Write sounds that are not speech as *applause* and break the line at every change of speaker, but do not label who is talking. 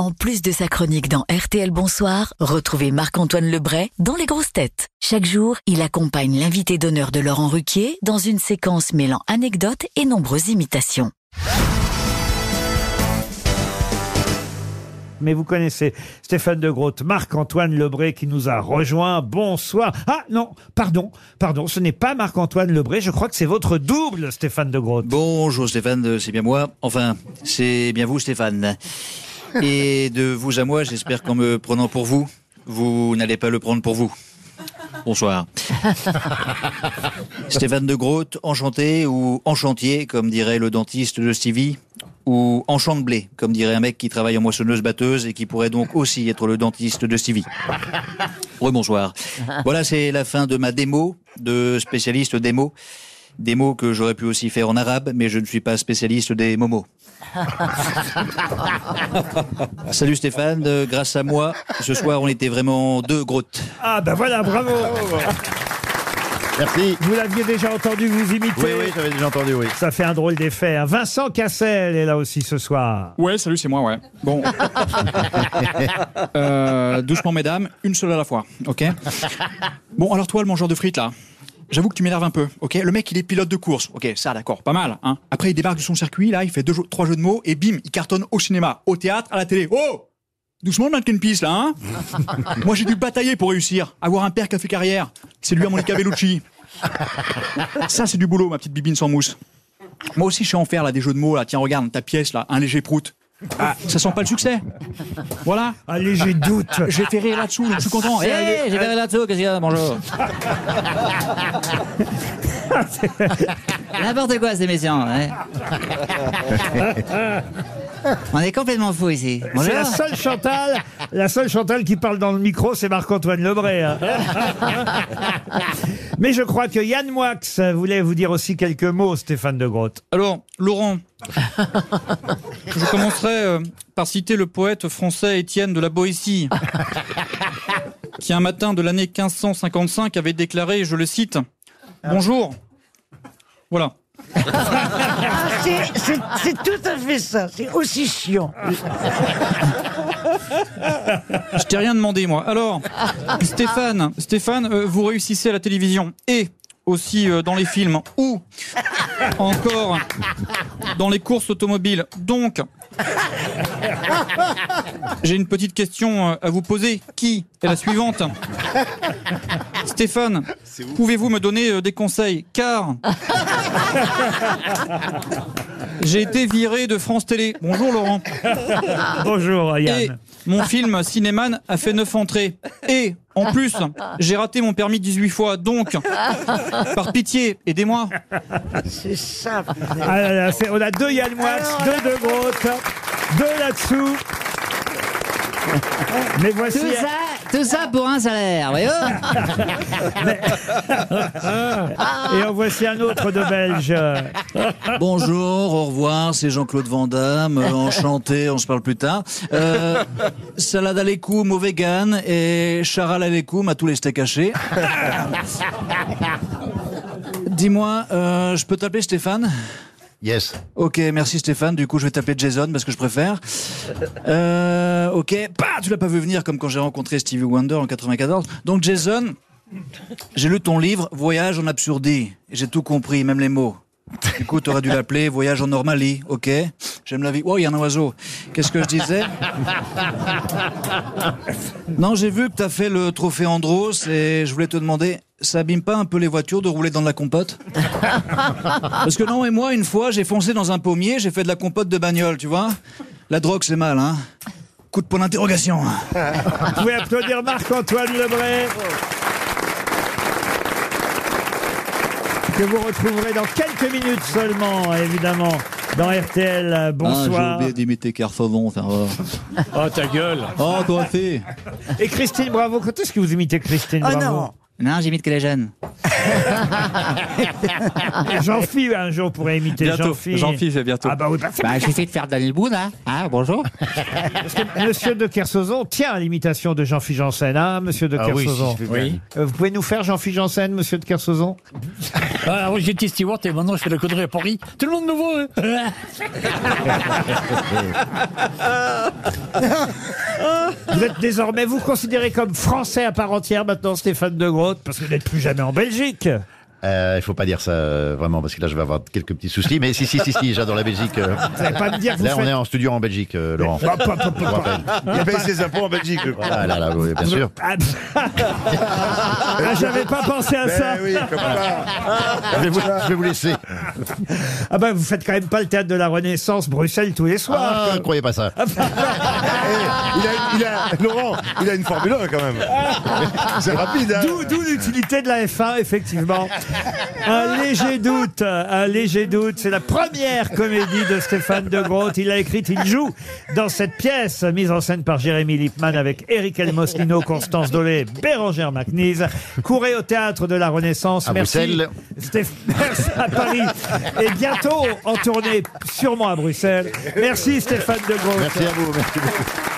En plus de sa chronique dans RTL Bonsoir, retrouvez Marc-Antoine Lebray dans Les Grosses Têtes. Chaque jour, il accompagne l'invité d'honneur de Laurent Ruquier dans une séquence mêlant anecdotes et nombreuses imitations.
mais vous connaissez Stéphane de Groot, Marc-Antoine Lebré qui nous a rejoint. Bonsoir. Ah non, pardon, pardon, ce n'est pas Marc-Antoine Lebré, je crois que c'est votre double, Stéphane de Groot.
Bonjour Stéphane, c'est bien moi. Enfin, c'est bien vous Stéphane. *laughs* Et de vous à moi, j'espère qu'en me prenant pour vous, vous n'allez pas le prendre pour vous. Bonsoir. *laughs* Stéphane de Groot, enchanté ou enchantier, comme dirait le dentiste de Stevie, ou enchant de blé, comme dirait un mec qui travaille en moissonneuse-batteuse et qui pourrait donc aussi être le dentiste de Stevie. Rebonsoir. Voilà, c'est la fin de ma démo de spécialiste démo. Démo que j'aurais pu aussi faire en arabe, mais je ne suis pas spécialiste des momos. *laughs* Salut Stéphane, euh, grâce à moi, ce soir on était vraiment deux grottes.
Ah ben voilà, bravo.
Merci.
Vous l'aviez déjà entendu vous imiter
Oui, oui, j'avais déjà entendu, oui.
Ça fait un drôle d'effet. hein. Vincent Cassel est là aussi ce soir.
Ouais, salut, c'est moi, ouais. Bon. *laughs* Euh, doucement, mesdames, une seule à la fois, ok? Bon, alors toi, le mangeur de frites, là, j'avoue que tu m'énerves un peu, ok? Le mec, il est pilote de course, ok, ça, d'accord, pas mal, hein Après, il débarque de son circuit, là, il fait deux, trois jeux de mots, et bim, il cartonne au cinéma, au théâtre, à la télé. Oh Doucement, mannequin pisse, là, hein? *laughs* Moi, j'ai dû batailler pour réussir. Avoir un père qui a fait carrière. C'est lui à Monica Bellucci. *laughs* Ça, c'est du boulot, ma petite bibine sans mousse. Moi aussi, je sais en faire, là, des jeux de mots, là. Tiens, regarde, ta pièce, là, un léger prout. Ah, ça sent pas le succès. Voilà.
Un léger doute.
J'ai fait rire là-dessous, donc je suis content.
Eh, j'ai fait là-dessous, qu'est-ce qu'il y a Bonjour. *laughs* N'importe quoi, ces méchants. ouais. *laughs* *laughs* On est complètement fous ici.
C'est la seule Chantal, la seule Chantal qui parle dans le micro, c'est Marc-Antoine Lebré. hein. *laughs* Mais je crois que Yann Moix voulait vous dire aussi quelques mots, Stéphane de Groot.
Alors, Laurent, je commencerai euh, par citer le poète français Étienne de la Boétie, *laughs* qui un matin de l'année 1555 avait déclaré, je le cite, Bonjour. Voilà.
C'est- C'est c'est tout à fait ça, c'est aussi chiant.
Je t'ai rien demandé, moi. Alors, Stéphane, Stéphane, euh, vous réussissez à la télévision et aussi euh, dans les films ou encore dans les courses automobiles. Donc, *laughs* j'ai une petite question euh, à vous poser. Qui est la suivante *laughs* Stéphane, pouvez-vous me donner euh, des conseils? Car *laughs* j'ai été viré de France Télé. Bonjour Laurent. *laughs*
Bonjour
Et
Yann.
mon film Cinéman a fait 9 entrées. Et en plus, j'ai raté mon permis 18 fois. Donc, par pitié, aidez-moi.
C'est ça. putain.
Ah là là, c'est- on a deux Yann Moix, deux de Groot, deux là-dessous. Mais voici.
Tout ça, tout ça pour un salaire, voyez *laughs*
Et en voici un autre de Belge.
Bonjour, au revoir, c'est Jean-Claude Van Damme, euh, enchanté, on se parle plus tard. Euh, salade à l'écoum au vegan et charal à l'écoum à tous les steaks hachés. *laughs* Dis-moi, euh, je peux t'appeler Stéphane?
Yes.
Ok, merci Stéphane. Du coup, je vais t'appeler Jason parce que je préfère. *laughs* Euh, ok, bah, tu l'as pas vu venir comme quand j'ai rencontré Stevie Wonder en 94. Donc Jason, j'ai lu ton livre Voyage en absurdie. Et J'ai tout compris, même les mots. Du coup, t'aurais dû l'appeler Voyage en Normalie, ok J'aime la vie. Oh, il y a un oiseau. Qu'est-ce que je disais? Non, j'ai vu que t'as fait le trophée Andros et je voulais te demander, ça abîme pas un peu les voitures de rouler dans de la compote? Parce que non, et moi, une fois, j'ai foncé dans un pommier, j'ai fait de la compote de bagnole, tu vois La drogue, c'est mal, hein Coup de point d'interrogation.
Vous pouvez applaudir Marc-Antoine Lebray. Que vous retrouverez dans quelques minutes seulement, évidemment, dans RTL.
Ah, j'ai
Bonsoir.
oublié d'imiter Carfavon, enfin, voilà.
Oh ta gueule
Oh, comment fait
Et Christine Bravo, quand est-ce que vous imitez Christine
Oh
Bravo?
non,
Non, j'imite que les jeunes. *laughs*
Jean-Phi, un jour, pourrait imiter
Bientôt.
Jean-Phi.
Jean-Phi, c'est bientôt.
Ah bah oui, bah,
Bah, j'essaie de faire Daniel Boone, hein. Ah, bonjour.
Monsieur de Kersauzon tient à l'imitation de Jean-Philippe Janssen, hein, monsieur de
Ah oui,
Kersauzon
si je fais bien.
Euh, Vous pouvez nous faire Jean-Philippe Janssen, monsieur de Kersauzon?
Ah, oui, j'étais steward et maintenant je fais la connerie à Paris. Tout le monde me voit. hein.
Vous êtes désormais, vous considérez comme français à part entière maintenant, Stéphane de Parce que vous n'êtes plus jamais en Belgique.
Euh, il faut pas dire ça euh, vraiment parce que là je vais avoir quelques petits soucis. Mais si si si si, j'adore la Belgique. euh.
Vous n'allez pas me dire que vous
Là on
faites...
est en studio en Belgique, euh, Laurent.
Bah, bah, bah, bah,
Je rappelle.
Il paye ses impôts en Belgique, je crois.
Ah là là, oui, bien sûr.
Ah, ah, j'avais pas pensé à ça.
Ben oui, comme ça.
Je vais vous, je vais vous laisser.
Ah bah vous faites quand même pas le théâtre de la Renaissance Bruxelles tous les soirs.
Ah, ne croyez pas ça. *laughs*
Eh, il, a, il a, Laurent, il a une Formule 1 quand même. C'est rapide, hein.
D'où, d'où l'utilité de la F1, effectivement. Un léger doute, un léger doute. C'est la première comédie de Stéphane de Groot. Il l'a écrite, il joue dans cette pièce mise en scène par Jérémy Lippmann avec Eric Elmosino, Constance Dolé, Bérangère McNeese. Courez au théâtre de la Renaissance.
À
Merci.
Bruxelles.
Stéph- Merci à Paris. Et bientôt en tournée, sûrement à Bruxelles. Merci Stéphane de Groot.
Merci à vous. Merci beaucoup.